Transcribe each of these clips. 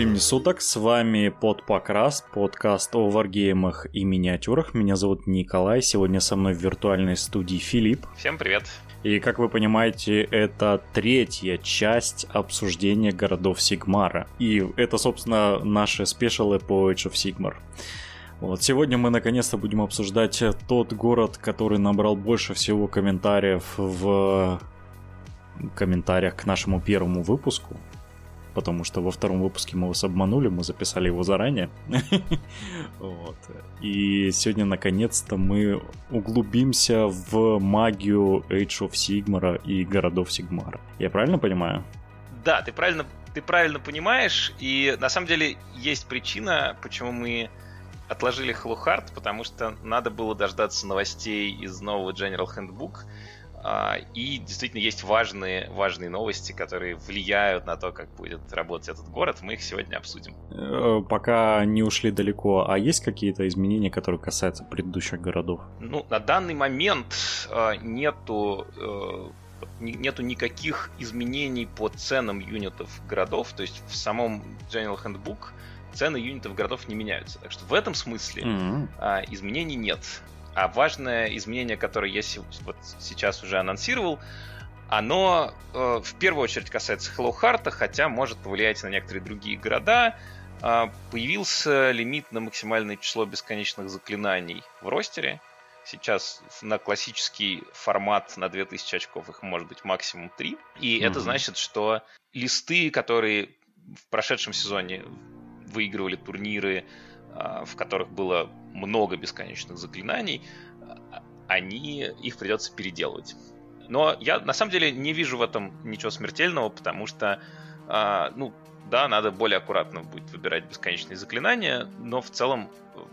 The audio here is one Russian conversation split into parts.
Времени суток, с вами под Покрас, подкаст о варгеймах и миниатюрах. Меня зовут Николай, сегодня со мной в виртуальной студии Филипп. Всем привет. И, как вы понимаете, это третья часть обсуждения городов Сигмара. И это, собственно, наши спешалы по Age of Sigmar. Вот, сегодня мы наконец-то будем обсуждать тот город, который набрал больше всего комментариев в комментариях к нашему первому выпуску потому что во втором выпуске мы вас обманули, мы записали его заранее. вот. И сегодня, наконец-то, мы углубимся в магию Age of Sigmar и городов Сигмара. Я правильно понимаю? Да, ты правильно, ты правильно понимаешь, и на самом деле есть причина, почему мы отложили Hello потому что надо было дождаться новостей из нового General Handbook, и действительно есть важные, важные новости, которые влияют на то, как будет работать этот город. Мы их сегодня обсудим. Э, пока не ушли далеко, а есть какие-то изменения, которые касаются предыдущих городов? Ну, на данный момент э, нету э, нету никаких изменений по ценам юнитов городов, то есть в самом General Handbook цены юнитов городов не меняются. Так что в этом смысле mm-hmm. изменений нет. А важное изменение, которое я вот сейчас уже анонсировал, оно э, в первую очередь касается Hello Heart, хотя может повлиять на некоторые другие города. Э, появился лимит на максимальное число бесконечных заклинаний в ростере. Сейчас на классический формат на 2000 очков их может быть максимум 3. И mm-hmm. это значит, что листы, которые в прошедшем сезоне выигрывали турниры, в которых было много бесконечных заклинаний, а, они, их придется переделывать. Но я на самом деле не вижу в этом ничего смертельного, потому что, а, ну, да, надо более аккуратно будет выбирать бесконечные заклинания, но в целом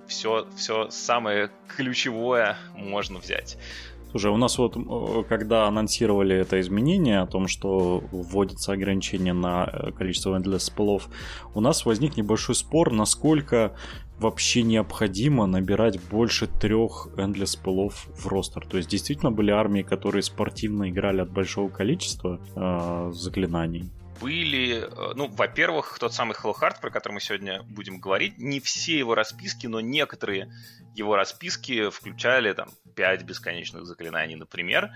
все, все самое ключевое можно взять. Слушай, у нас вот, когда анонсировали это изменение о том, что вводится ограничение на э, количество Endless спелов, у нас возник небольшой спор, насколько вообще необходимо набирать больше трех Endless спелов в ростер. То есть действительно были армии, которые спортивно играли от большого количества э, заклинаний были, э, ну, во-первых, тот самый Hello Heart, про который мы сегодня будем говорить, не все его расписки, но некоторые его расписки включали там 5 бесконечных заклинаний, например,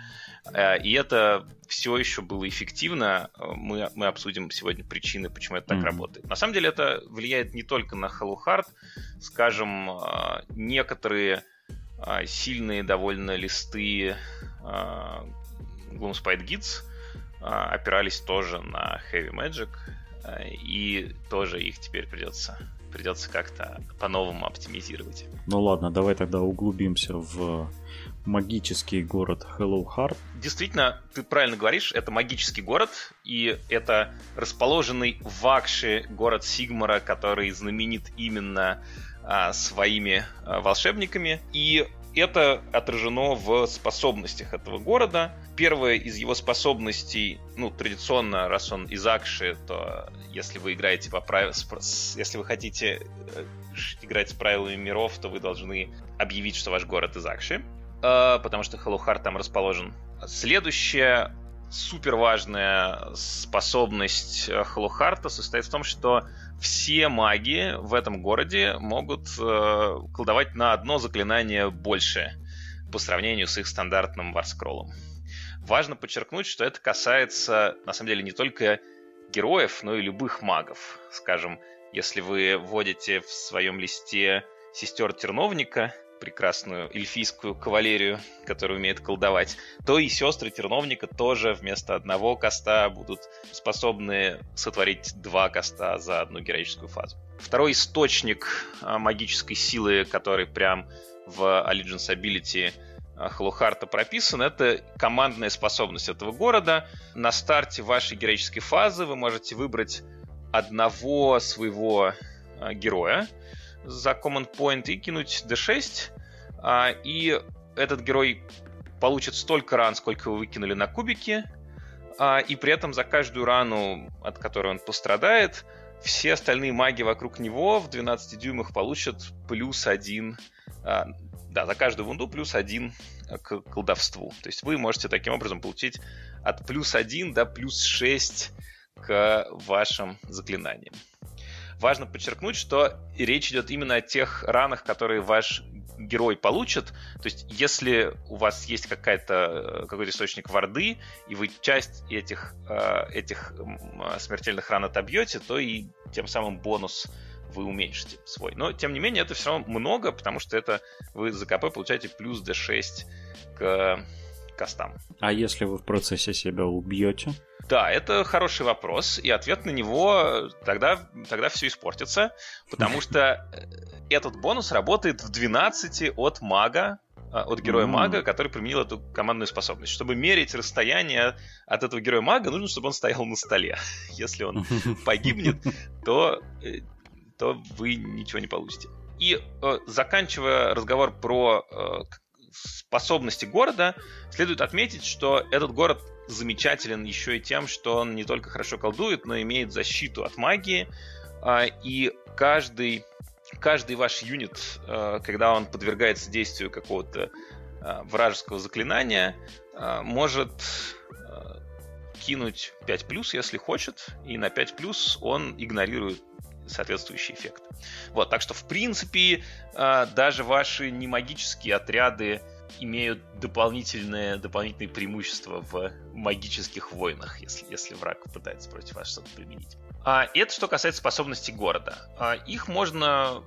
э, и это все еще было эффективно. Мы, мы обсудим сегодня причины, почему это так mm-hmm. работает. На самом деле это влияет не только на Hello Heart, скажем, э, некоторые сильные довольно листы Gloomspite а, опирались тоже на Heavy Magic, а, и тоже их теперь придется придется как-то по-новому оптимизировать. Ну ладно, давай тогда углубимся в магический город Hello Heart. Действительно, ты правильно говоришь, это магический город, и это расположенный в Акше город Сигмара, который знаменит именно а, своими а, волшебниками. И это отражено в способностях этого города. Первая из его способностей, ну, традиционно, раз он из Акши, то если вы играете по правилам, если вы хотите э, играть с правилами миров, то вы должны объявить, что ваш город из Акши, э, потому что Heart там расположен. Следующая супер важная способность Хлохарта состоит в том, что все маги в этом городе могут э, колдовать на одно заклинание больше по сравнению с их стандартным варскроллом. Важно подчеркнуть, что это касается, на самом деле, не только героев, но и любых магов. Скажем, если вы вводите в своем листе сестер Терновника, прекрасную эльфийскую кавалерию, которая умеет колдовать, то и сестры Терновника тоже вместо одного коста будут способны сотворить два коста за одну героическую фазу. Второй источник а, магической силы, который прям в Allegiance Ability а, Халухарта прописан, это командная способность этого города. На старте вашей героической фазы вы можете выбрать одного своего а, героя, за Command Point и кинуть D6. А, и этот герой получит столько ран, сколько вы выкинули на кубики. А, и при этом за каждую рану, от которой он пострадает, все остальные маги вокруг него в 12 дюймах получат плюс один. А, да, за каждую вунду плюс один к колдовству. То есть вы можете таким образом получить от плюс один до плюс 6 к вашим заклинаниям. Важно подчеркнуть, что речь идет именно о тех ранах, которые ваш герой получит. То есть, если у вас есть какая-то, какой-то источник варды, и вы часть этих, этих смертельных ран отобьете, то и тем самым бонус вы уменьшите свой. Но, тем не менее, это все равно много, потому что это вы за КП получаете плюс D6 к костам. А если вы в процессе себя убьете? Да, это хороший вопрос, и ответ на него тогда, тогда все испортится, потому что э, этот бонус работает в 12 от мага, а, от героя мага, который применил эту командную способность. Чтобы мерить расстояние от этого героя мага, нужно, чтобы он стоял на столе. Если он погибнет, то э, то вы ничего не получите. И э, заканчивая разговор про э, способности города, следует отметить, что этот город замечателен еще и тем, что он не только хорошо колдует, но имеет защиту от магии, э, и каждый, каждый ваш юнит, э, когда он подвергается действию какого-то э, вражеского заклинания, может кинуть 5 плюс, если хочет, и на 5 плюс он игнорирует соответствующий эффект. Вот, так что, в принципе, а, даже ваши немагические отряды имеют дополнительные, дополнительные преимущества в магических войнах, если, если враг пытается против вас что-то применить. А это что касается способностей города. А их можно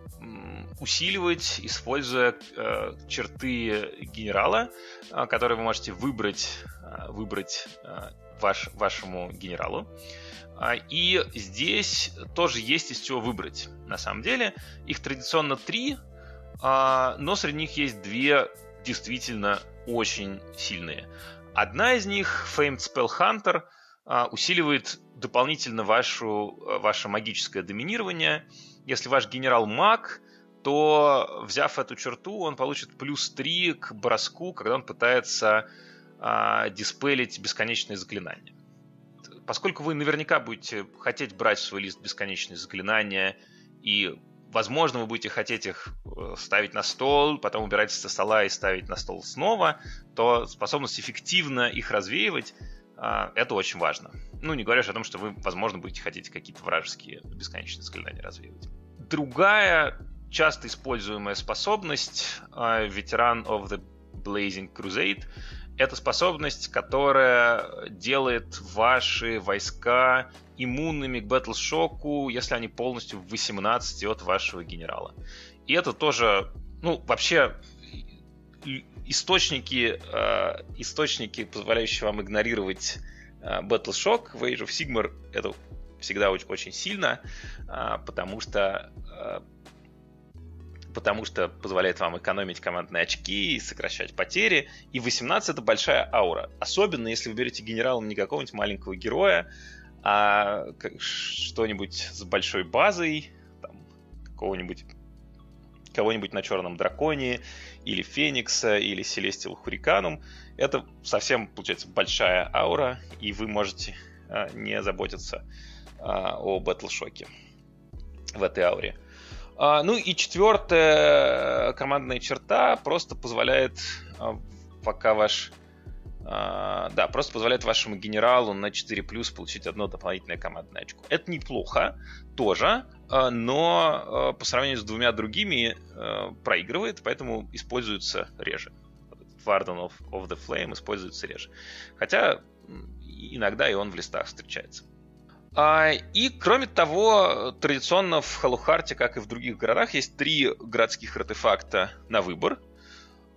усиливать, используя э, черты генерала, э, которые вы можете выбрать, э, выбрать э, ваш, вашему генералу. И здесь тоже есть из чего выбрать. На самом деле, их традиционно три, а, но среди них есть две действительно очень сильные. Одна из них, Famed Spell Hunter, а, усиливает дополнительно вашу, ваше магическое доминирование. Если ваш генерал маг, то, взяв эту черту, он получит плюс 3 к броску, когда он пытается а, диспелить бесконечные заклинания поскольку вы наверняка будете хотеть брать в свой лист бесконечные заклинания, и, возможно, вы будете хотеть их э, ставить на стол, потом убирать со стола и ставить на стол снова, то способность эффективно их развеивать а, это очень важно. Ну, не говоря о том, что вы, возможно, будете хотеть какие-то вражеские бесконечные заклинания развеивать. Другая часто используемая способность а, ветеран of the Blazing Crusade это способность, которая делает ваши войска иммунными к батлшоку, если они полностью в 18 от вашего генерала. И это тоже, ну, вообще источники, э, источники, позволяющие вам игнорировать э, Battle Shock в Age of Sigmar, это всегда очень, очень сильно, э, потому что э, потому что позволяет вам экономить командные очки и сокращать потери. И 18 это большая аура. Особенно если вы берете генералом не какого-нибудь маленького героя, а что-нибудь с большой базой, там, какого-нибудь кого-нибудь на Черном Драконе, или Феникса, или Селестил Хуриканум. Это совсем, получается, большая аура, и вы можете а, не заботиться а, о Батлшоке в этой ауре. А, ну и четвертая командная черта просто позволяет, а, пока ваш... А, да, просто позволяет вашему генералу на 4 плюс получить одно дополнительное командное очко. Это неплохо тоже, но по сравнению с двумя другими проигрывает, поэтому используется реже. Warden of, of the Flame используется реже. Хотя иногда и он в листах встречается. А, и, кроме того, традиционно в Халухарте, как и в других городах, есть три городских артефакта на выбор.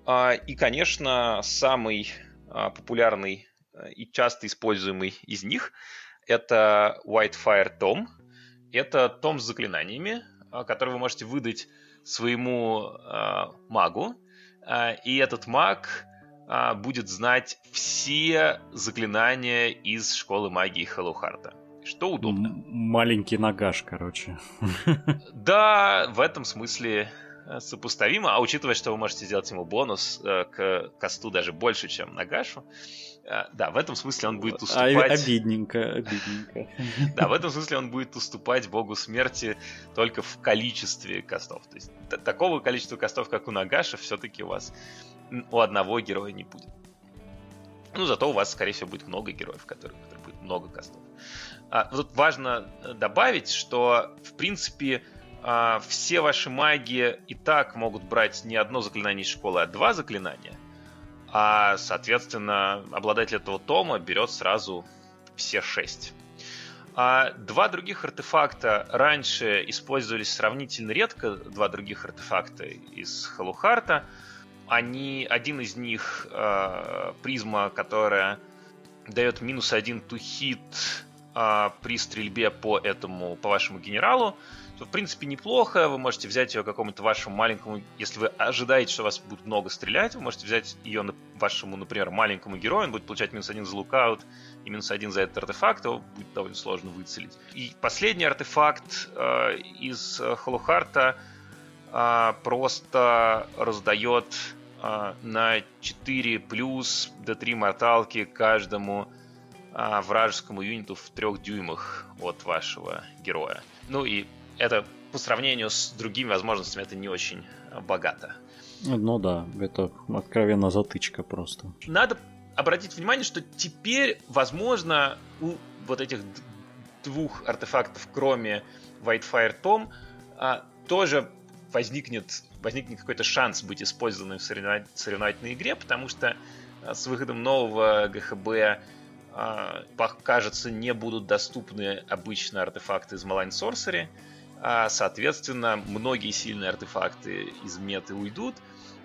А, и, конечно, самый а, популярный и часто используемый из них это Whitefire Tom. Это том с заклинаниями, который вы можете выдать своему магу. И этот маг будет знать все заклинания из школы магии Халухарта что удобно. маленький нагаш, короче. Да, в этом смысле э, сопоставимо, а учитывая, что вы можете сделать ему бонус э, к косту даже больше, чем Нагашу, э, да, в этом смысле он будет а, уступать... Обидненько, обидненько. Да, в этом смысле он будет уступать богу смерти только в количестве костов. То есть такого количества костов, как у Нагаша, все-таки у вас у одного героя не будет. Ну, зато у вас, скорее всего, будет много героев, у которых будет много костов. А, тут важно добавить, что, в принципе, а, все ваши маги и так могут брать не одно заклинание из школы, а два заклинания. А, соответственно, обладатель этого тома берет сразу все шесть. А два других артефакта раньше использовались сравнительно редко, два других артефакта из Халухарта. Они, один из них э, призма, которая дает минус один hit э, при стрельбе по этому, по вашему генералу то, в принципе, неплохо. Вы можете взять ее какому-то вашему маленькому... Если вы ожидаете, что вас будет много стрелять, вы можете взять ее на вашему, например, маленькому герою. Он будет получать минус один за лукаут и минус один за этот артефакт. Его будет довольно сложно выцелить. И последний артефакт э, из Холухарта э, просто раздает э, на 4 плюс до 3 морталки каждому э, вражескому юниту в трех дюймах от вашего героя. Ну и это по сравнению с другими возможностями это не очень богато. Ну да, это откровенно затычка просто. Надо обратить внимание, что теперь, возможно, у вот этих двух артефактов, кроме Whitefire Tom, а, тоже возникнет, возникнет какой-то шанс быть использованным в соревновательной игре, потому что а, с выходом нового ГХБ а, кажется, не будут доступны обычно артефакты из Malign Sorcery, а, соответственно, многие сильные артефакты из меты уйдут.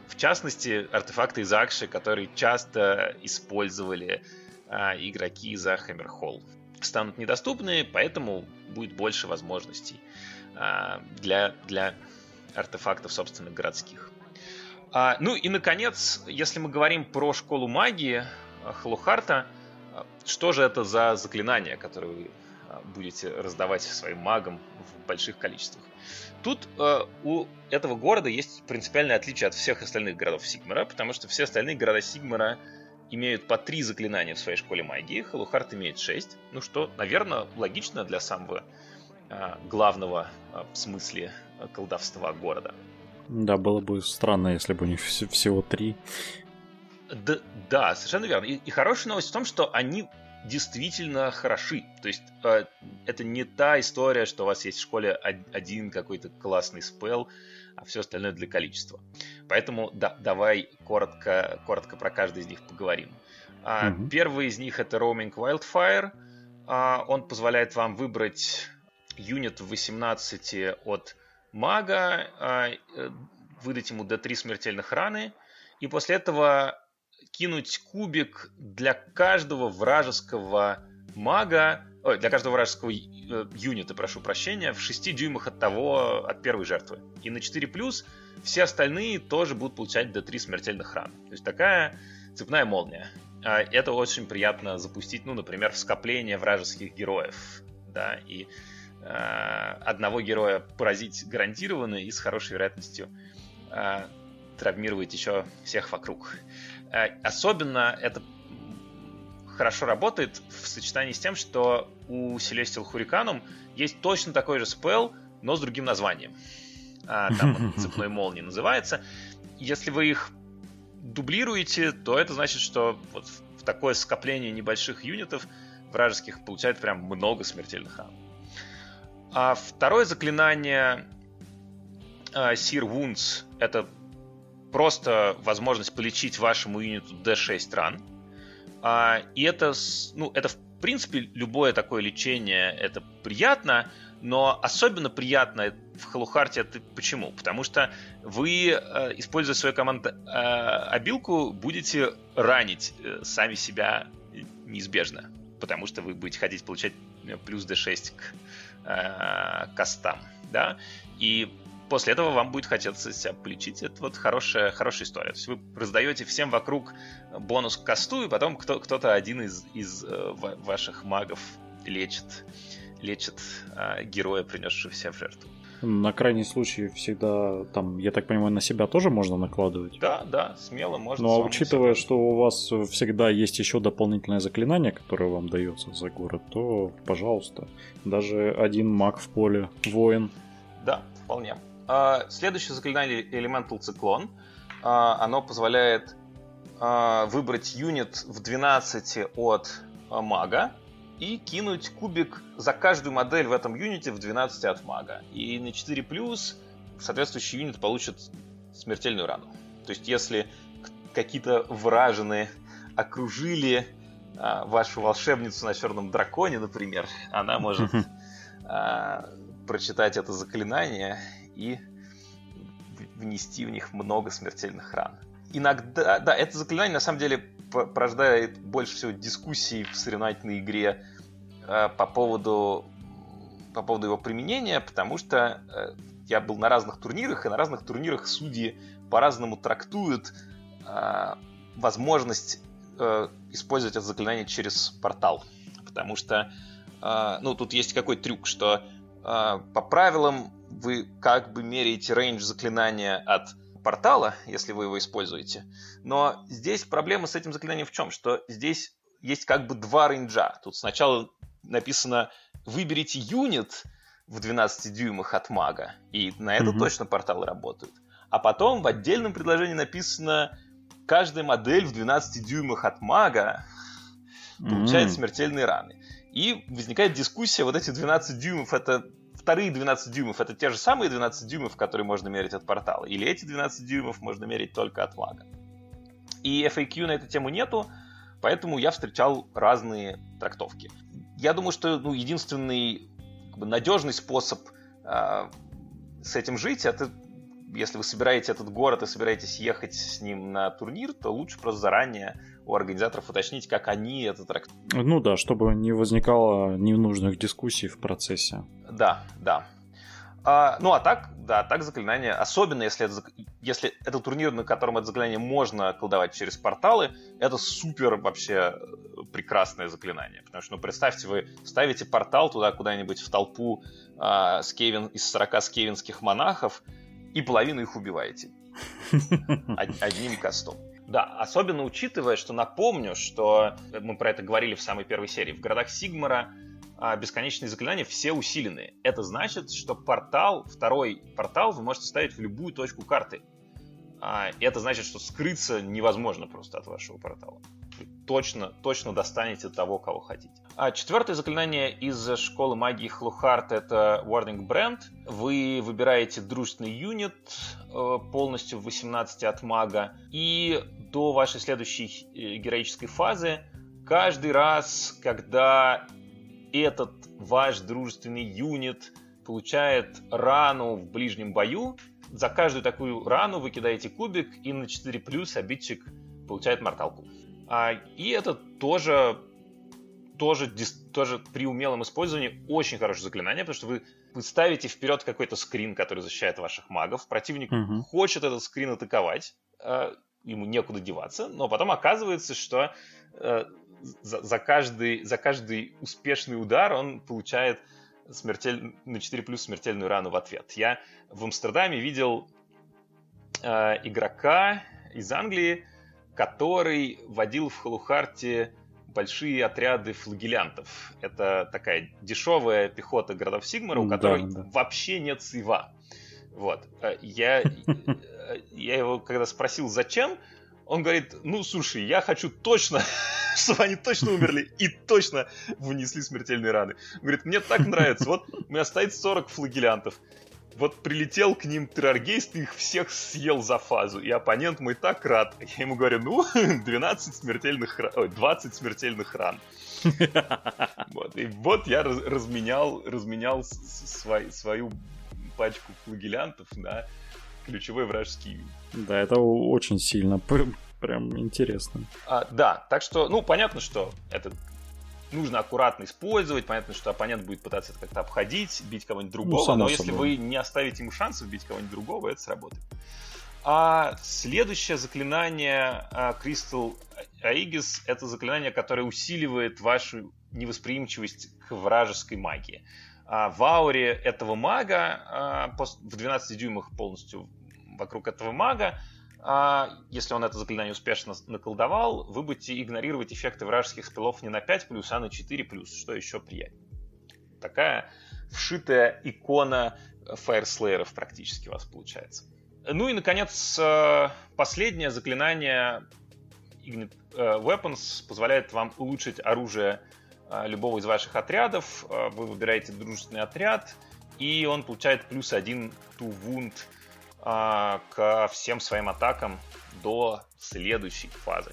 В частности, артефакты из Акши, которые часто использовали а, игроки за Hammerhall, станут недоступны, поэтому будет больше возможностей а, для, для артефактов, собственно, городских. А, ну и, наконец, если мы говорим про школу магии Халухарта, что же это за заклинания, которые вы будете раздавать своим магам в больших количествах. Тут э, у этого города есть принципиальное отличие от всех остальных городов Сигмара, потому что все остальные города Сигмара имеют по три заклинания в своей школе магии, Халухарт имеет шесть, ну что, наверное, логично для самого э, главного э, в смысле колдовства города. Да, было бы странно, если бы у них всего три. Да, да, совершенно верно. И, и хорошая новость в том, что они действительно хороши. То есть э, это не та история, что у вас есть в школе один какой-то классный спел, а все остальное для количества. Поэтому да, давай коротко, коротко про каждый из них поговорим. А, mm Первый из них это Roaming Wildfire. А, он позволяет вам выбрать юнит в 18 от мага, а, э, выдать ему D3 смертельных раны, и после этого кинуть кубик для каждого вражеского мага, ой, для каждого вражеского э, юнита, прошу прощения, в 6 дюймах от того, от первой жертвы. И на 4 плюс все остальные тоже будут получать до 3 смертельных ран. То есть такая цепная молния. А это очень приятно запустить, ну, например, в скопление вражеских героев. Да, и э, одного героя поразить гарантированно и с хорошей вероятностью э, травмировать еще всех вокруг. Э, особенно это хорошо работает в сочетании с тем, что у Celestial Hurricane есть точно такой же спел, но с другим названием. А, там цепной молнии называется. Если вы их дублируете, то это значит, что вот в такое скопление небольших юнитов вражеских получает прям много смертельных ран. А второе заклинание uh, Sear Wounds — это просто возможность полечить вашему юниту D6 ран. А, и это, ну, это в принципе любое такое лечение это приятно, но особенно приятно в Халухарте это почему? Потому что вы, э, используя свою команду э, обилку, будете ранить э, сами себя неизбежно, потому что вы будете хотеть получать плюс D6 к костам, да, и после этого вам будет хотеться себя полечить. Это вот хорошая, хорошая история. То есть вы раздаете всем вокруг бонус к косту, и потом кто, кто-то один из, из э, ваших магов лечит, лечит э, героя, принесшего себя в жертву. На крайний случай всегда, там, я так понимаю, на себя тоже можно накладывать? Да, да, смело можно. Ну а учитывая, что у вас всегда есть еще дополнительное заклинание, которое вам дается за город, то, пожалуйста, даже один маг в поле, воин. Да, вполне. А, следующее заклинание Elemental Циклон. А, оно позволяет а, выбрать юнит в 12 от мага и кинуть кубик за каждую модель в этом юните в 12 от мага. И на 4 плюс соответствующий юнит получит смертельную рану. То есть если какие-то вражины окружили а, вашу волшебницу на черном драконе, например, она может а, прочитать это заклинание и внести в них много смертельных ран. Иногда, да, это заклинание на самом деле порождает больше всего дискуссий в соревновательной игре э, по поводу по поводу его применения, потому что э, я был на разных турнирах, и на разных турнирах судьи по-разному трактуют э, возможность использовать это заклинание через портал. Потому что, ну, тут есть какой трюк, что по правилам вы как бы меряете рейндж заклинания от портала, если вы его используете. Но здесь проблема с этим заклинанием в чем? Что здесь есть как бы два рейнджа. Тут сначала написано «выберите юнит в 12 дюймах от мага», и на это mm-hmm. точно порталы работают. А потом в отдельном предложении написано «каждая модель в 12 дюймах от мага получает mm-hmm. смертельные раны». И возникает дискуссия, вот эти 12 дюймов это вторые 12 дюймов это те же самые 12 дюймов, которые можно мерить от портала, или эти 12 дюймов можно мерить только от мага. И FAQ на эту тему нету, поэтому я встречал разные трактовки. Я думаю, что ну, единственный как бы, надежный способ э, с этим жить, это если вы собираете этот город и собираетесь ехать с ним на турнир, то лучше просто заранее у организаторов уточнить, как они это трактуют. Ну да, чтобы не возникало ненужных дискуссий в процессе. Да, да. А, ну а так, да, так заклинание, особенно если это, если это турнир, на котором это заклинание можно колдовать через порталы, это супер вообще прекрасное заклинание. Потому что, ну, представьте, вы ставите портал туда куда-нибудь в толпу а, скевин, из 40 скевинских монахов, и половину их убиваете. Одним кастом. Да, особенно учитывая, что напомню, что мы про это говорили в самой первой серии. В городах Сигмара а, бесконечные заклинания все усиленные. Это значит, что портал, второй портал вы можете ставить в любую точку карты. А, это значит, что скрыться невозможно просто от вашего портала. Точно, точно достанете того, кого хотите. А четвертое заклинание из школы магии Хлухарт это Warning Brand. Вы выбираете дружественный юнит э, полностью в 18 от мага. И до вашей следующей э, героической фазы каждый раз, когда этот ваш дружественный юнит получает рану в ближнем бою, за каждую такую рану вы кидаете кубик, и на 4 плюс обидчик получает морталку. А, и это тоже тоже, тоже при умелом использовании очень хорошее заклинание, потому что вы, вы ставите вперед какой-то скрин, который защищает ваших магов. Противник угу. хочет этот скрин атаковать, э, ему некуда деваться, но потом оказывается, что э, за, за, каждый, за каждый успешный удар он получает смертель... на 4 плюс смертельную рану в ответ. Я в Амстердаме видел э, игрока из Англии, который водил в Халухарте большие отряды флагелянтов. Это такая дешевая пехота городов Сигмара, у которой да, да. вообще нет сейва. Вот. Э, я, э, я его когда спросил, зачем, он говорит, ну, слушай, я хочу точно, чтобы они точно умерли и точно вынесли смертельные раны. говорит, мне так нравится. Вот у меня стоит 40 флагелянтов вот прилетел к ним терроргейст, их всех съел за фазу. И оппонент мой так рад. Я ему говорю, ну, 12 смертельных ран, ой, 20 смертельных ран. Вот. И вот я разменял, разменял свой, свою пачку флагелянтов на ключевой вражеский Да, это очень сильно, прям интересно. А, да, так что, ну, понятно, что это нужно аккуратно использовать. Понятно, что оппонент будет пытаться это как-то обходить, бить кого-нибудь ну, другого. Ну, но если вы не оставите ему шансов бить кого-нибудь другого, это сработает. А следующее заклинание Crystal Aegis — это заклинание, которое усиливает вашу невосприимчивость к вражеской магии. А в ауре этого мага, а, в 12 дюймах полностью вокруг этого мага, а если он это заклинание успешно наколдовал, вы будете игнорировать эффекты вражеских спелов не на 5 плюс, а на 4 плюс, что еще приятнее. Такая вшитая икона фаерслееров практически у вас получается. Ну и, наконец, э, последнее заклинание Ignite э, Weapons позволяет вам улучшить оружие любого из ваших отрядов. Вы выбираете дружественный отряд, и он получает плюс один to wound а, ко всем своим атакам до следующей фазы.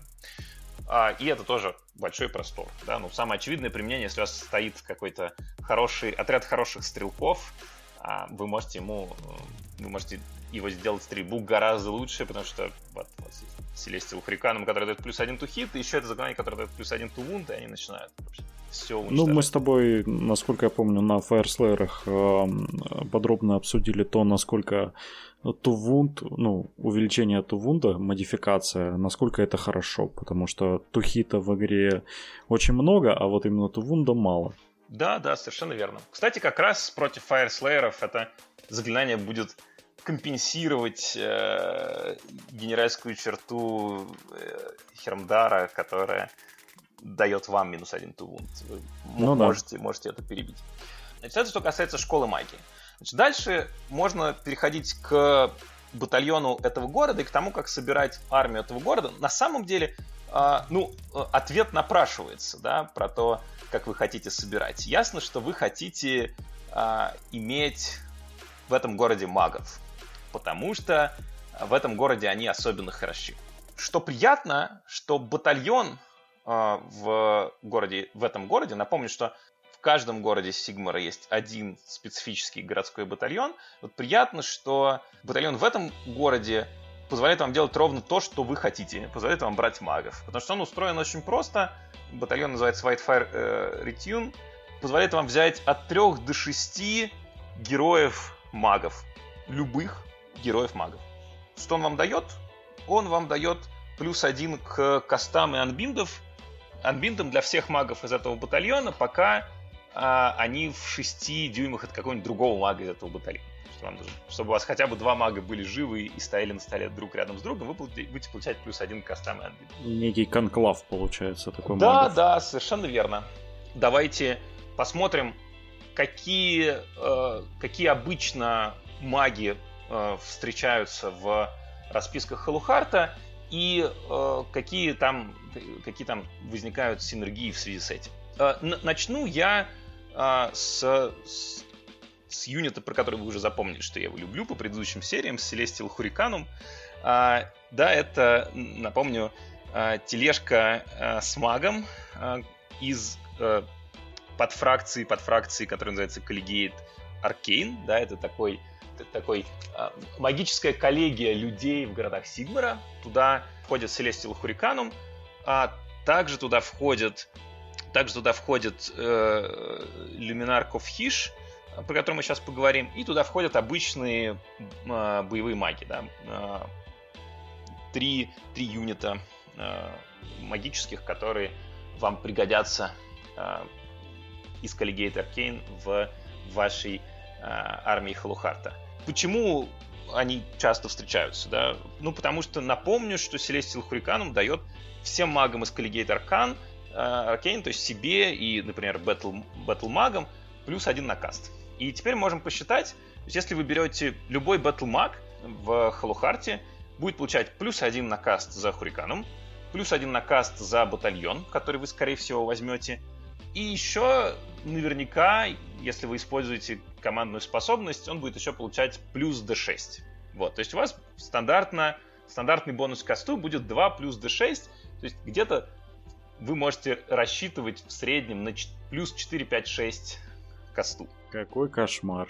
И это тоже большой простор. Да? Ну, самое очевидное применение, если у вас стоит какой-то хороший отряд хороших стрелков, вы можете ему вы можете его сделать стрельбу гораздо лучше, потому что вот, здесь Celestial Hurricane, который дает плюс один hit, и еще это заклинание, которое дает плюс один wound, и они начинают вообще все Ну, мы с тобой, насколько я помню, на Fire э, подробно обсудили то, насколько Тувунд, ну, увеличение Тувунда, модификация, насколько это хорошо, потому что Тухита в игре очень много, а вот именно Тувунда мало. Да, да, совершенно верно. Кстати, как раз против Fire это заклинание будет компенсировать э, генеральскую черту э, Хермдара, которая дает вам минус один тувунт. Вы ну, можете, да. можете это перебить. Значит, это что касается школы магии. Значит, дальше можно переходить к батальону этого города и к тому, как собирать армию этого города. На самом деле, э, ну, ответ напрашивается, да, про то, как вы хотите собирать. Ясно, что вы хотите э, иметь в этом городе магов, потому что в этом городе они особенно хороши. Что приятно, что батальон э, в городе, в этом городе, напомню, что в каждом городе Сигмара есть один специфический городской батальон. Вот приятно, что батальон в этом городе позволяет вам делать ровно то, что вы хотите. Позволяет вам брать магов. Потому что он устроен очень просто. Батальон называется Whitefire э, Retune. Позволяет вам взять от 3 до 6 героев магов. Любых героев магов. Что он вам дает? Он вам дает плюс один к костам и анбиндов. Анбиндам для всех магов из этого батальона, пока а, они в 6 дюймах от какого-нибудь другого мага из этого батальона. Что вам нужно, чтобы у вас хотя бы два мага были живы и стояли на столе друг рядом с другом, вы будете получать плюс один к костам и анбиндам. Некий конклав получается такой Да, магов. да, совершенно верно. Давайте посмотрим, какие, э, какие обычно маги э, встречаются в расписках Халухарта и э, какие, там, какие там возникают синергии в связи с этим. Э, начну я э, с, с, с юнита, про который вы уже запомнили, что я его люблю по предыдущим сериям, с Celestial Hurricane. Э, да, это, напомню, э, тележка э, с магом э, из э, под фракции, под фракции, которая называется Collegiate Arcane, да, это такой такой э, магическая коллегия людей в городах Сигмара. Туда входит Celestial Hurricanum, а также туда входит также туда входит э, Luminar Ковхиш, про который мы сейчас поговорим, и туда входят обычные э, боевые маги, да, э, три, три юнита э, магических, которые вам пригодятся э, из Collegiate Arcane в вашей э, армии Халухарта. Почему они часто встречаются, да? Ну, потому что напомню, что Celestial Hurricane дает всем магам из Collegiate Arcane, э, Arcane, то есть себе и, например, Battle, магам, плюс один на каст. И теперь можем посчитать, то есть если вы берете любой Battle маг в Халухарте, будет получать плюс один на каст за Хуриканом, плюс один на каст за батальон, который вы, скорее всего, возьмете, и еще наверняка, если вы используете командную способность, он будет еще получать плюс d6. Вот, то есть у вас стандартно, стандартный бонус к касту будет 2 плюс d6, то есть где-то вы можете рассчитывать в среднем на плюс 4, 5, 6 касту. Какой кошмар.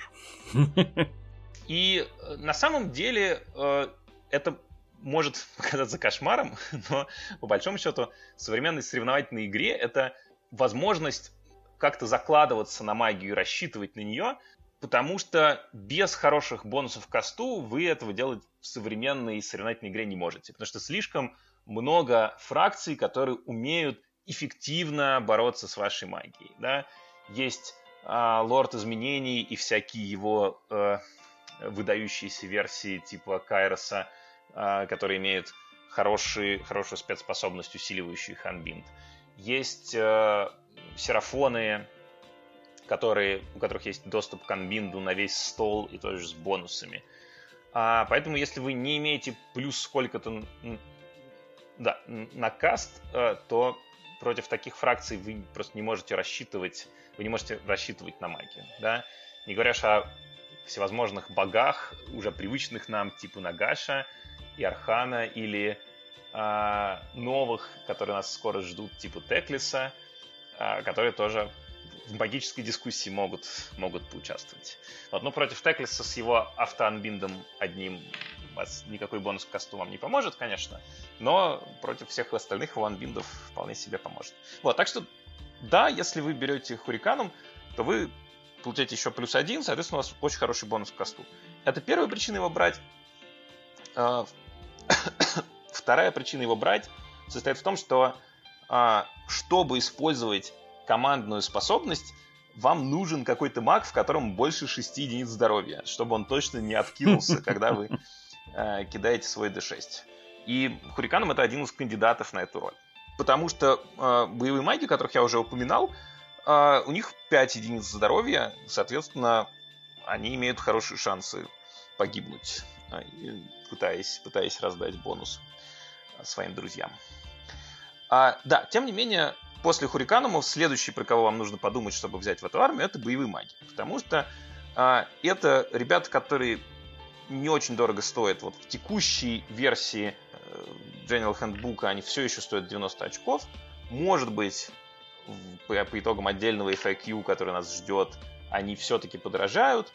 И э, на самом деле э, это может показаться кошмаром, но по большому счету в современной соревновательной игре это возможность как-то закладываться на магию и рассчитывать на нее, потому что без хороших бонусов к касту вы этого делать в современной соревновательной игре не можете, потому что слишком много фракций, которые умеют эффективно бороться с вашей магией. Да? Есть а, лорд изменений и всякие его а, выдающиеся версии типа Кайроса, а, которые имеют хороший, хорошую спецспособность, усиливающую ханбинд. Есть э, серафоны, которые, у которых есть доступ к анбинду на весь стол и тоже с бонусами. А, поэтому, если вы не имеете плюс сколько-то да, на каст, э, то против таких фракций вы просто не можете рассчитывать, вы не можете рассчитывать на магию, да? Не говоря о всевозможных богах, уже привычных нам, типа Нагаша и Архана, или а, новых, которые нас скоро ждут, типа Теклиса, а, которые тоже в магической дискуссии могут, могут поучаствовать. Вот, ну, против Теклиса с его автоанбиндом одним вас никакой бонус к касту вам не поможет, конечно, но против всех остальных его анбиндов вполне себе поможет. Вот, так что, да, если вы берете Хуриканом, то вы получаете еще плюс один, соответственно, у вас очень хороший бонус к касту. Это первая причина его брать. А, вторая причина его брать состоит в том, что а, чтобы использовать командную способность, вам нужен какой-то маг, в котором больше 6 единиц здоровья, чтобы он точно не откинулся, когда вы э, кидаете свой D6. И Хуриканом это один из кандидатов на эту роль. Потому что э, боевые маги, которых я уже упоминал, э, у них 5 единиц здоровья, соответственно, они имеют хорошие шансы погибнуть, э, пытаясь, пытаясь раздать бонус своим друзьям. А, да, тем не менее, после Хуриканумов следующий, про кого вам нужно подумать, чтобы взять в эту армию, это боевые маги. Потому что а, это ребята, которые не очень дорого стоят. Вот в текущей версии э, General Handbook они все еще стоят 90 очков. Может быть, по, по итогам отдельного FAQ, который нас ждет, они все-таки подорожают.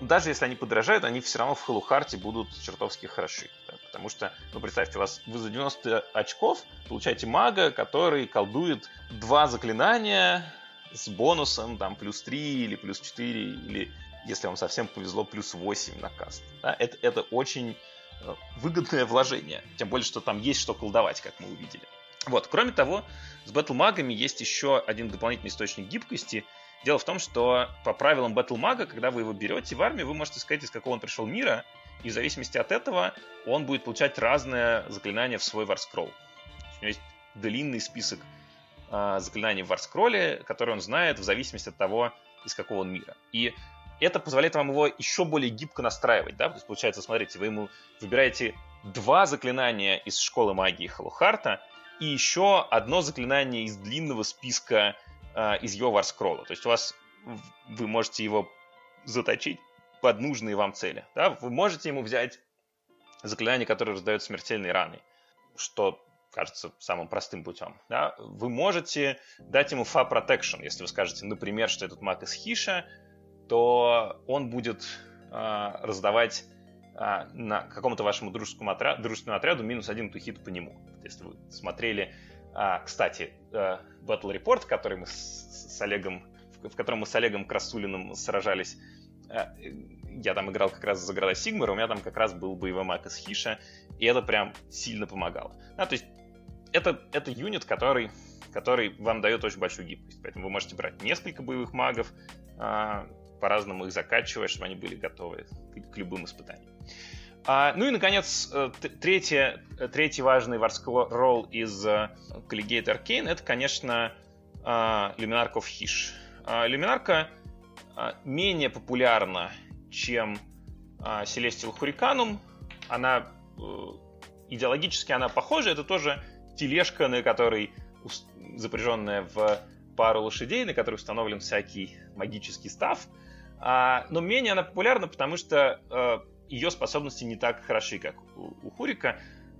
Даже если они подорожают, они все равно в Хэллоухарте будут чертовски хороши. Потому что, ну, представьте, у вас вы за 90 очков получаете мага, который колдует два заклинания с бонусом, там, плюс 3 или плюс 4, или, если вам совсем повезло, плюс 8 на каст. Да? Это, это очень э, выгодное вложение. Тем более, что там есть что колдовать, как мы увидели. Вот, кроме того, с батл-магами есть еще один дополнительный источник гибкости. Дело в том, что по правилам батл-мага, когда вы его берете в армию, вы можете сказать, из какого он пришел мира, и в зависимости от этого он будет получать разные заклинания в свой варскролл. У него есть длинный список э, заклинаний в варскролле, которые он знает в зависимости от того, из какого он мира. И это позволяет вам его еще более гибко настраивать, да, то есть получается, смотрите, вы ему выбираете два заклинания из школы магии Халухарта и еще одно заклинание из длинного списка э, из его варскролла. То есть у вас вы можете его заточить под нужные вам цели. Да? Вы можете ему взять заклинание, которое раздает смертельные раны, что кажется самым простым путем. Да? Вы можете дать ему Fa Protection, если вы скажете, например, что этот маг из Хиша, то он будет а, раздавать а, на какому-то вашему дружескому отряду, дружественному отряду минус один тухит по нему. Если вы смотрели, а, кстати, а, Battle Report, который мы с, Олегом, в, котором мы с Олегом Красулиным сражались Э, я там играл как раз за города Сигмара, у меня там как раз был боевой маг из Хиша, и это прям сильно помогало. Да, то есть это, это юнит, который, который вам дает очень большую гибкость, поэтому вы можете брать несколько боевых магов, а, по-разному их закачивая, чтобы они были готовы к, к любым испытаниям. А, ну и, наконец, э, третье, третий важный ролл из Collegiate Arcane — это, конечно, Люминарка в Хиш. Люминарка — а, менее популярна, чем а, Celestial Hurricanum. Она э, идеологически она похожа. Это тоже тележка, на которой запряженная в пару лошадей, на которой установлен всякий магический став. А, но менее она популярна, потому что э, ее способности не так хороши, как у, Хурика.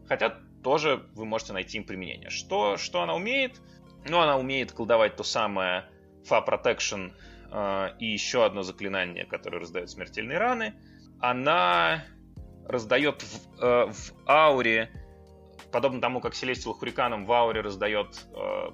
Хотя тоже вы можете найти им применение. Что, что она умеет? Ну, она умеет колдовать то самое Fa Protection а, и еще одно заклинание, которое раздает смертельные раны. Она раздает в, э, в ауре, подобно тому, как Celestial Hurricane в ауре раздает э,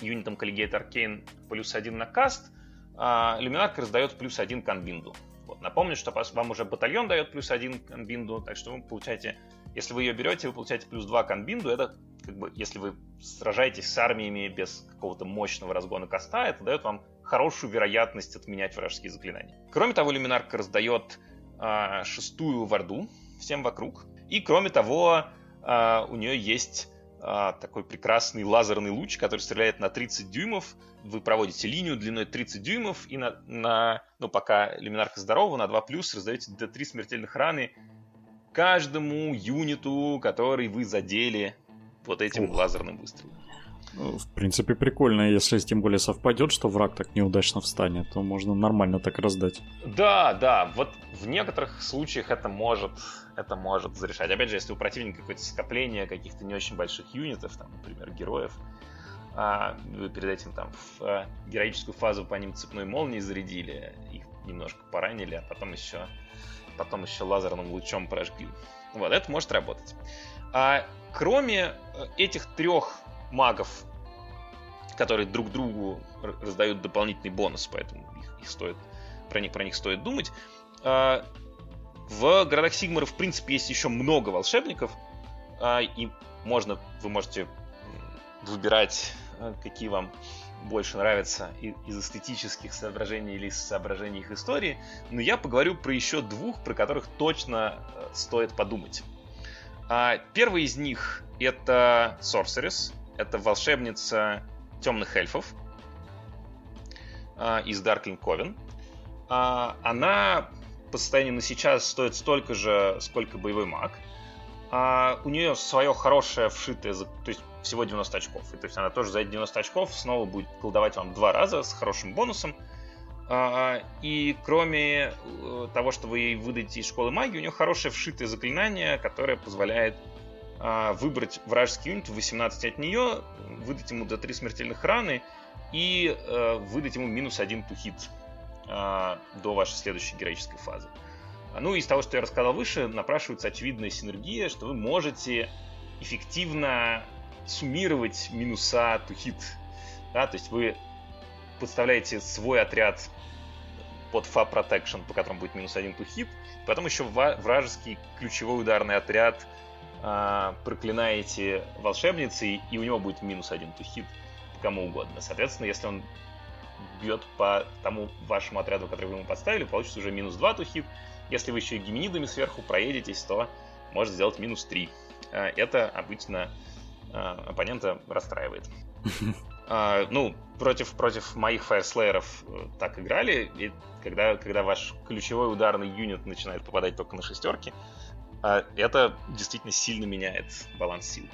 юнитам Collegiate Arcane плюс один на каст, э, Люминарка раздает плюс один к анбинду. Вот. Напомню, что вам уже батальон дает плюс один к анбинду, так что вы получаете, если вы ее берете, вы получаете плюс два к анбинду. Это как бы, если вы сражаетесь с армиями без какого-то мощного разгона каста, это дает вам хорошую вероятность отменять вражеские заклинания. Кроме того, Люминарка раздает э, шестую варду всем вокруг. И кроме того, э, у нее есть э, такой прекрасный лазерный луч, который стреляет на 30 дюймов. Вы проводите линию длиной 30 дюймов, и на, на ну, пока Люминарка здорова, на 2 плюс раздаете до 3 смертельных раны каждому юниту, который вы задели вот этим Ух. лазерным выстрелом. Ну, в принципе, прикольно, если тем более совпадет, что враг так неудачно встанет, то можно нормально так раздать. Да, да, вот в некоторых случаях это может, это может зарешать. Опять же, если у противника какое-то скопление каких-то не очень больших юнитов, там, например, героев, а вы перед этим там в а, героическую фазу по ним цепной молнией зарядили, их немножко поранили, а потом еще, потом еще лазерным лучом прожгли. Вот, это может работать. А кроме э, этих трех магов, которые друг другу раздают дополнительный бонус, поэтому их, их стоит, про, них, про них стоит думать. А, в городах Сигмара, в принципе, есть еще много волшебников, а, и можно, вы можете выбирать, а, какие вам больше нравятся из эстетических соображений или из соображений их истории, но я поговорю про еще двух, про которых точно э, стоит подумать. Первый из них это Sorceress, это волшебница темных эльфов а, из Darkling Coven. А, она по состоянию на сейчас стоит столько же, сколько боевой маг. А, у нее свое хорошее вшитое, то есть всего 90 очков. И то есть она тоже за эти 90 очков снова будет колдовать вам два раза с хорошим бонусом. А, и кроме э, того, что вы ей выдадите из школы магии, у нее хорошее вшитое заклинание, которое позволяет выбрать вражеский юнит, 18 от нее, выдать ему до 3 смертельных раны и э, выдать ему минус 1 тухит э, до вашей следующей героической фазы. Ну и из того, что я рассказал выше, напрашивается очевидная синергия, что вы можете эффективно суммировать минуса тухит. Да, то есть вы подставляете свой отряд под Fa Protection, по которому будет минус один тухит, потом еще вражеский ключевой ударный отряд э, проклинаете волшебницы, и у него будет минус один hit кому угодно. Соответственно, если он бьет по тому вашему отряду, который вы ему подставили, получится уже минус 2 to hit. Если вы еще и геминидами сверху проедетесь, то может сделать минус 3. А, это обычно а, оппонента расстраивает. Ну, против, против моих фаерслееров э, так играли, и когда, когда ваш ключевой ударный юнит начинает попадать только на шестерки, а, это действительно сильно меняет баланс сил.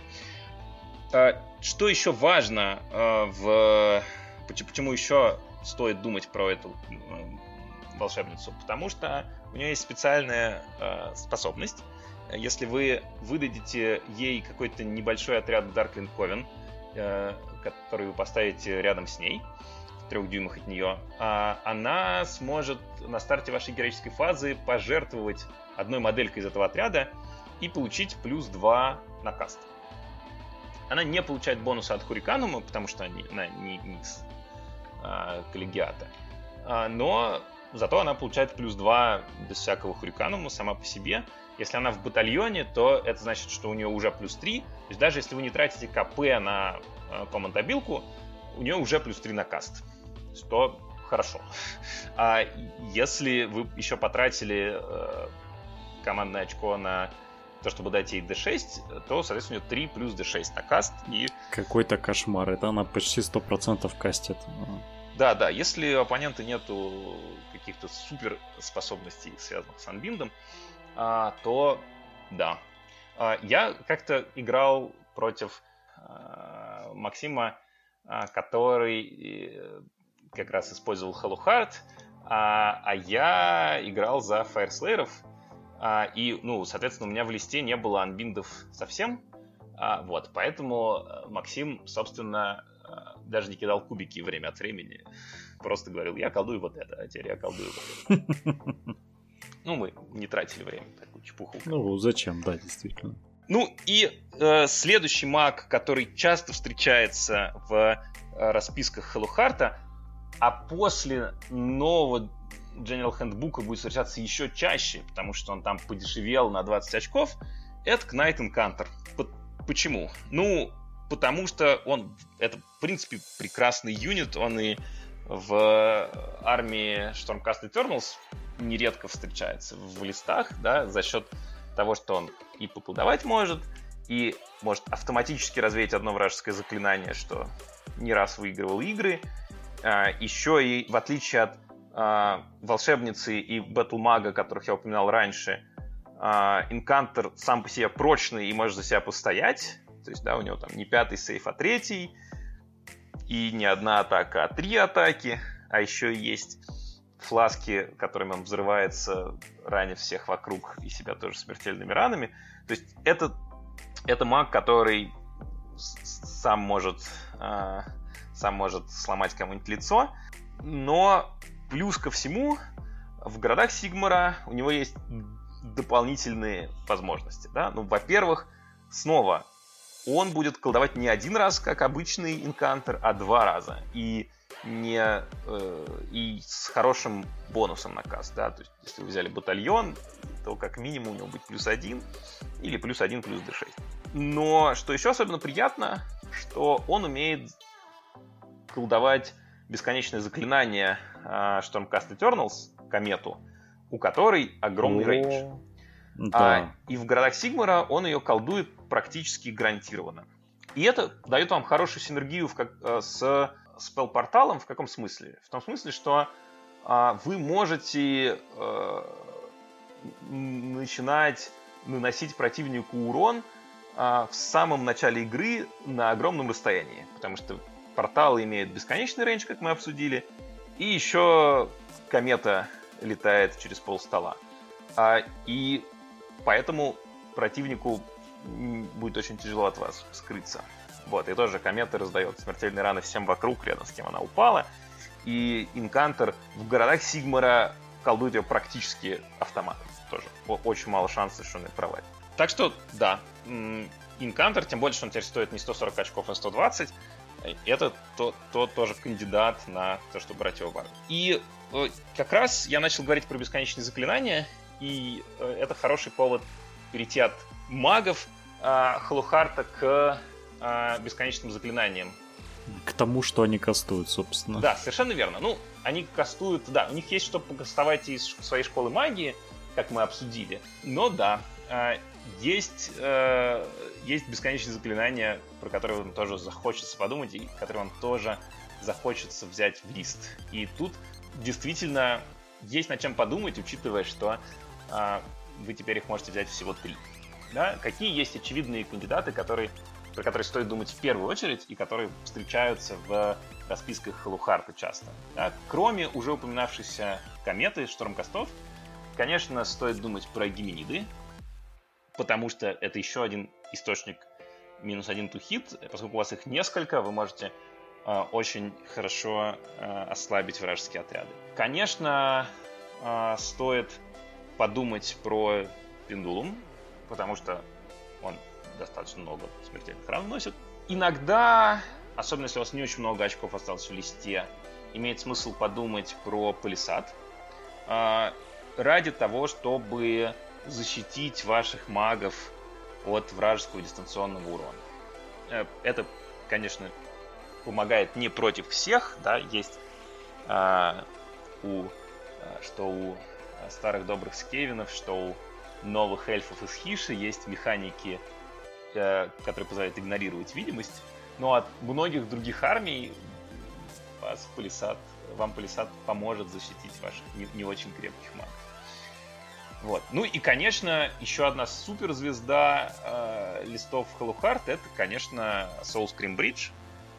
А, что еще важно а, в... Почему еще стоит думать про эту волшебницу? Потому что у нее есть специальная способность. Если вы выдадите ей какой-то небольшой отряд Darkling Coven, который вы поставите рядом с ней, в трех дюймах от нее, она сможет на старте вашей героической фазы пожертвовать одной моделькой из этого отряда и получить плюс 2 на каст. Она не получает бонуса от Хуриканума, потому что она не, не из а, коллегиата. А, но зато она получает плюс 2 без всякого Хуриканума сама по себе. Если она в батальоне, то это значит, что у нее уже плюс 3. То есть даже если вы не тратите КП на э, командобилку, у нее уже плюс 3 на каст. Что хорошо. А если вы еще потратили командное очко на то, чтобы дать ей D6, то, соответственно, у нее 3 плюс D6 на каст. И... Какой-то кошмар. Это она почти 100% кастит. Да, да. Если у оппонента нету каких-то супер способностей, связанных с анбиндом, а, то да. А, я как-то играл против а, Максима, который э, как раз использовал Hello Heart, а, я играл за Fireslayer, и, ну, соответственно, у меня в листе не было анбиндов совсем. А, вот, поэтому э, Максим, собственно, э, даже не кидал кубики время от времени. Просто говорил, я колдую вот это, а теперь я колдую вот это. Ну, мы не тратили время такую чепуху. Ну, зачем, да, действительно. Ну и э, следующий маг, который часто встречается в э, расписках Хеллухарта, а после нового General Handbook будет встречаться еще чаще, потому что он там подешевел на 20 очков, это Knight Encounter. Почему? Ну, потому что он, это, в принципе, прекрасный юнит, он и в армии Stormcast Eternals нередко встречается в листах, да, за счет того, что он и поколдовать может, и может автоматически развеять одно вражеское заклинание, что не раз выигрывал игры. А, еще и, в отличие от а, волшебницы и батлмага, которых я упоминал раньше, Инкантер сам по себе прочный и может за себя постоять. То есть, да, у него там не пятый сейф, а третий. и не одна атака, а три атаки, а еще есть фласки, которыми он взрывается, ранив всех вокруг и себя тоже смертельными ранами. То есть это, это маг, который сам может, э, сам может сломать кому-нибудь лицо, но плюс ко всему в городах Сигмара у него есть дополнительные возможности. Да? Ну, во-первых, снова он будет колдовать не один раз, как обычный инкантер, а два раза. И не э, и с хорошим бонусом на каст, да, то есть если вы взяли батальон, то как минимум у него будет плюс один или плюс один плюс d6. Но что еще особенно приятно, что он умеет колдовать бесконечное заклинание э, Stormcast Eternals, комету, у которой огромный рейндж. Да. А, и в городах Сигмара он ее колдует практически гарантированно. И это дает вам хорошую синергию в, как, э, с спел-порталом в каком смысле? В том смысле, что а, вы можете э, начинать наносить противнику урон а, в самом начале игры на огромном расстоянии, потому что порталы имеют бесконечный рейндж, как мы обсудили, и еще комета летает через пол стола. А, и поэтому противнику будет очень тяжело от вас скрыться. Вот, и тоже комета раздает смертельные раны всем вокруг, рядом с кем она упала. И Инкантер в городах Сигмара колдует ее практически автоматом. Тоже очень мало шансов, что он ее провалит. Так что, да, Инкантер, тем более, что он теперь стоит не 140 очков, а 120, это то, то тоже кандидат на то, чтобы брать его в армию. И э, как раз я начал говорить про бесконечные заклинания, и э, это хороший повод перейти от магов э, Халухарта к э, бесконечным заклинанием. К тому, что они кастуют, собственно. Да, совершенно верно. Ну, они кастуют, да, у них есть что покастовать из своей школы магии, как мы обсудили. Но да, э, есть, э, есть бесконечные заклинания, про которые вам тоже захочется подумать, и которые вам тоже захочется взять в лист. И тут действительно есть над чем подумать, учитывая, что э, вы теперь их можете взять всего три. Да? Какие есть очевидные кандидаты, которые про которые стоит думать в первую очередь и которые встречаются в расписках Халухарта часто. Да? Кроме уже упоминавшейся кометы Штормкостов, конечно, стоит думать про гимениды, потому что это еще один источник минус один тухит. Поскольку у вас их несколько, вы можете э, очень хорошо э, ослабить вражеские отряды. Конечно, э, стоит подумать про Пендулум, потому что он достаточно много смертельных ран носит. Иногда, особенно если у вас не очень много очков осталось в листе, имеет смысл подумать про палисад. А, ради того, чтобы защитить ваших магов от вражеского дистанционного урона. Э, это, конечно, помогает не против всех, да, есть а, у, а, что у старых добрых скевинов, что у новых эльфов из Хиши есть механики Э, который позволяет игнорировать видимость. Но от многих других армий вас палисад, вам палисад поможет защитить ваших не, не очень крепких магов. Вот. Ну и, конечно, еще одна суперзвезда э, листов Халухарт это, конечно, Soul Scream Bridge.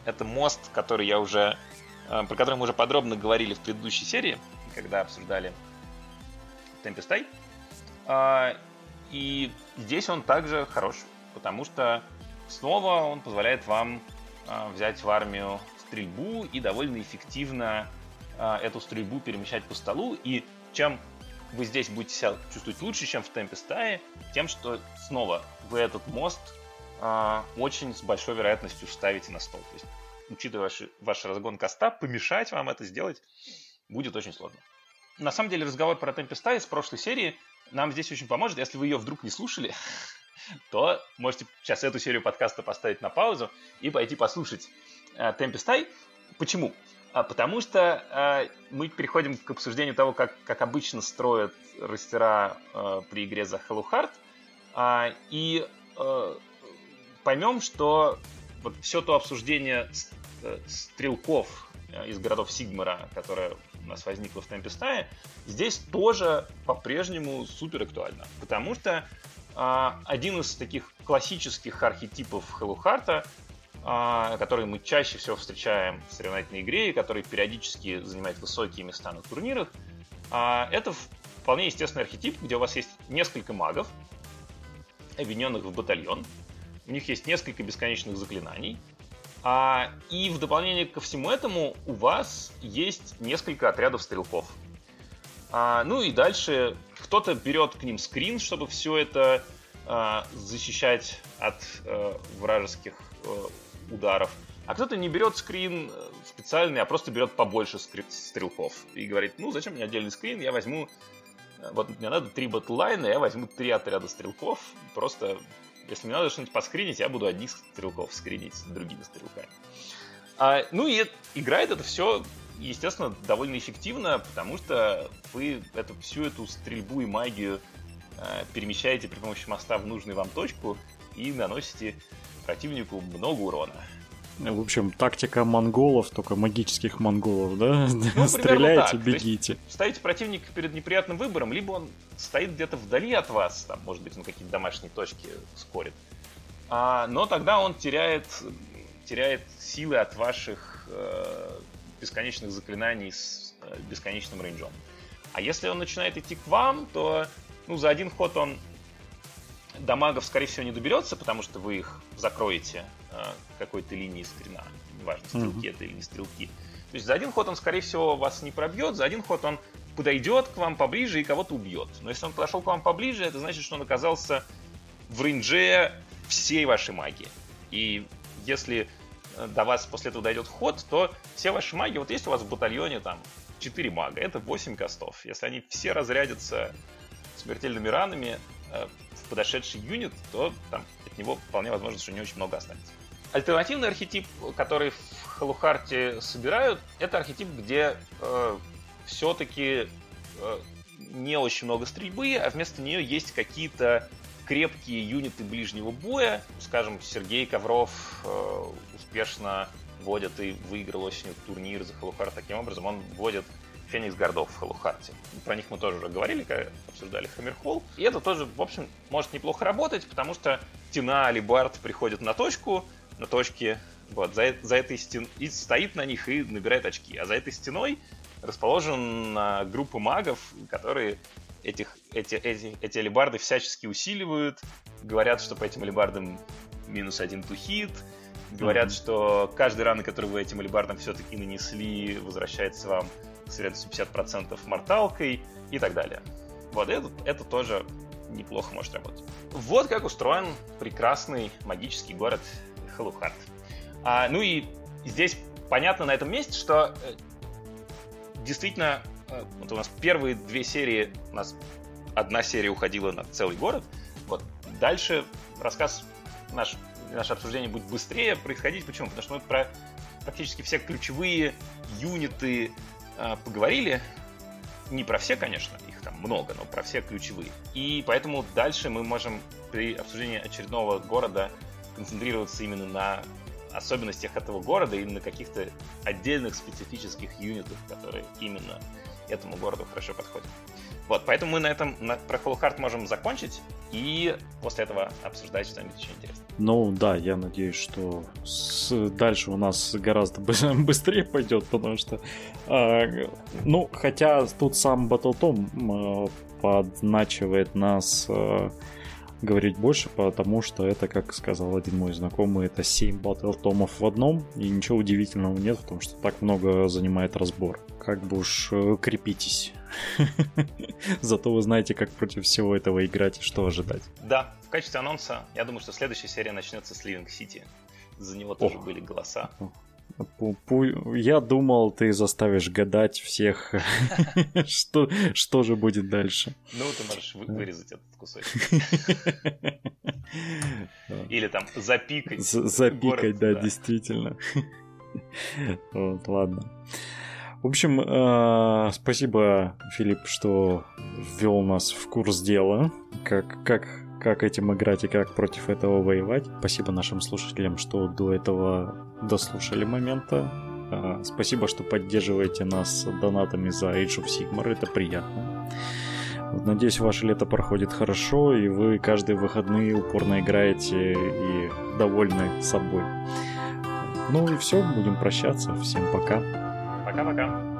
Это мост, который я уже, э, про который мы уже подробно говорили в предыдущей серии, когда обсуждали Темпестай. Э, и здесь он также хорош потому что снова он позволяет вам э, взять в армию стрельбу и довольно эффективно э, эту стрельбу перемещать по столу. И чем вы здесь будете себя чувствовать лучше, чем в темпе стаи, тем, что снова вы этот мост э, очень с большой вероятностью вставите на стол. То есть, учитывая ваш, ваш разгон коста, помешать вам это сделать будет очень сложно. На самом деле разговор про темпе стаи с прошлой серии нам здесь очень поможет. Если вы ее вдруг не слушали, то можете сейчас эту серию подкаста поставить на паузу и пойти послушать э, Темпестай. Почему? А, потому что э, мы переходим к обсуждению того, как, как обычно строят растера э, при игре за Hello Heart, э, и поймем, что вот все то обсуждение э, стрелков э, из городов Сигмара, которое у нас возникло в Темпестае, здесь тоже по-прежнему супер актуально. Потому что а, один из таких классических архетипов Хеллухарта а, которые мы чаще всего встречаем в соревновательной игре и который периодически занимает высокие места на турнирах, а, это вполне естественный архетип, где у вас есть несколько магов, объединенных в батальон. У них есть несколько бесконечных заклинаний. А, и в дополнение ко всему этому у вас есть несколько отрядов стрелков. Ну и дальше кто-то берет к ним скрин, чтобы все это защищать от а, вражеских а, ударов. А кто-то не берет скрин э, специальный, а просто берет побольше стрелков. И говорит, ну зачем мне отдельный скрин, я возьму... Э, вот мне надо три батлайна, я возьму три отряда стрелков. Просто, если мне надо что-нибудь поскринить, я буду одних стрелков скринить с другими стрелками. А, ну и играет это все, естественно, довольно эффективно, потому что вы эту, всю эту стрельбу и магию э, перемещаете при помощи моста в нужную вам точку и наносите противнику много урона. В общем, тактика монголов, только магических монголов, да? Ну, Стреляйте, так. бегите. ставите противника перед неприятным выбором, либо он стоит где-то вдали от вас, там, может быть, на какие-то домашние точки скорит. А, но тогда он теряет, теряет силы от ваших э, бесконечных заклинаний с э, бесконечным рейнджом. А если он начинает идти к вам, то ну, за один ход он до магов, скорее всего, не доберется, потому что вы их закроете э, какой-то линией скрина. Неважно, стрелки mm-hmm. это или не стрелки. То есть за один ход он, скорее всего, вас не пробьет, за один ход он подойдет к вам поближе и кого-то убьет. Но если он подошел к вам поближе, это значит, что он оказался в рейнже всей вашей магии. И если э, до вас после этого дойдет ход, то все ваши маги, вот есть у вас в батальоне там 4 мага, это 8 костов. Если они все разрядятся смертельными ранами, э, подошедший юнит, то там, от него вполне возможно, что не очень много останется. Альтернативный архетип, который в Халухарте собирают, это архетип, где э, все-таки э, не очень много стрельбы, а вместо нее есть какие-то крепкие юниты ближнего боя. Скажем, Сергей Ковров э, успешно водит и выиграл осенью турнир за Халухарт. Таким образом, он вводит Феникс Гордов в Халухарте. Про них мы тоже уже говорили, когда обсуждали Хаммерхолл. И это тоже, в общем, может неплохо работать, потому что Тина Алибард приходит на точку, на точке вот, за, за этой стеной, и стоит на них и набирает очки. А за этой стеной расположена группа магов, которые этих, эти, эти, эти алибарды всячески усиливают, говорят, что по этим алибардам минус один тухит, говорят, mm-hmm. что каждый раны, который вы этим алибардам все-таки нанесли, возвращается вам с вероятностью 50% морталкой и так далее. Вот это, это тоже неплохо может работать. Вот как устроен прекрасный магический город Халухарт. А, ну и здесь понятно на этом месте, что э, действительно э, вот у нас первые две серии, у нас одна серия уходила на целый город. Вот дальше рассказ наш наше обсуждение будет быстрее происходить. Почему? Потому что мы про практически все ключевые юниты поговорили. Не про все, конечно, их там много, но про все ключевые. И поэтому дальше мы можем при обсуждении очередного города концентрироваться именно на особенностях этого города и на каких-то отдельных специфических юнитах, которые именно этому городу хорошо подходят. Вот, поэтому мы на этом на, про Холлхарт можем закончить и после этого обсуждать что-нибудь еще интересное. Ну да, я надеюсь, что с... дальше у нас гораздо быстрее пойдет, потому что, э, ну, хотя тут сам Battle.tom э, подначивает нас э, говорить больше, потому что это, как сказал один мой знакомый, это 7 Battle томов в одном, и ничего удивительного нет в том, что так много занимает разбор. Как бы уж э, крепитесь. Зато вы знаете, как против всего этого играть и что ожидать. Да, в качестве анонса, я думаю, что следующая серия начнется с Living City. За него тоже были голоса. Я думал, ты заставишь гадать всех, что, что же будет дальше. Ну, ты можешь вырезать этот кусочек. Или там запикать. Запикать, да, действительно. Вот, ладно. В общем, э, спасибо, Филипп, что ввел нас в курс дела, как, как, как этим играть и как против этого воевать. Спасибо нашим слушателям, что до этого дослушали момента. Э, спасибо, что поддерживаете нас донатами за Age of Sigmar, это приятно. Надеюсь, ваше лето проходит хорошо, и вы каждые выходные упорно играете и довольны собой. Ну и все, будем прощаться. Всем пока. Пока-пока.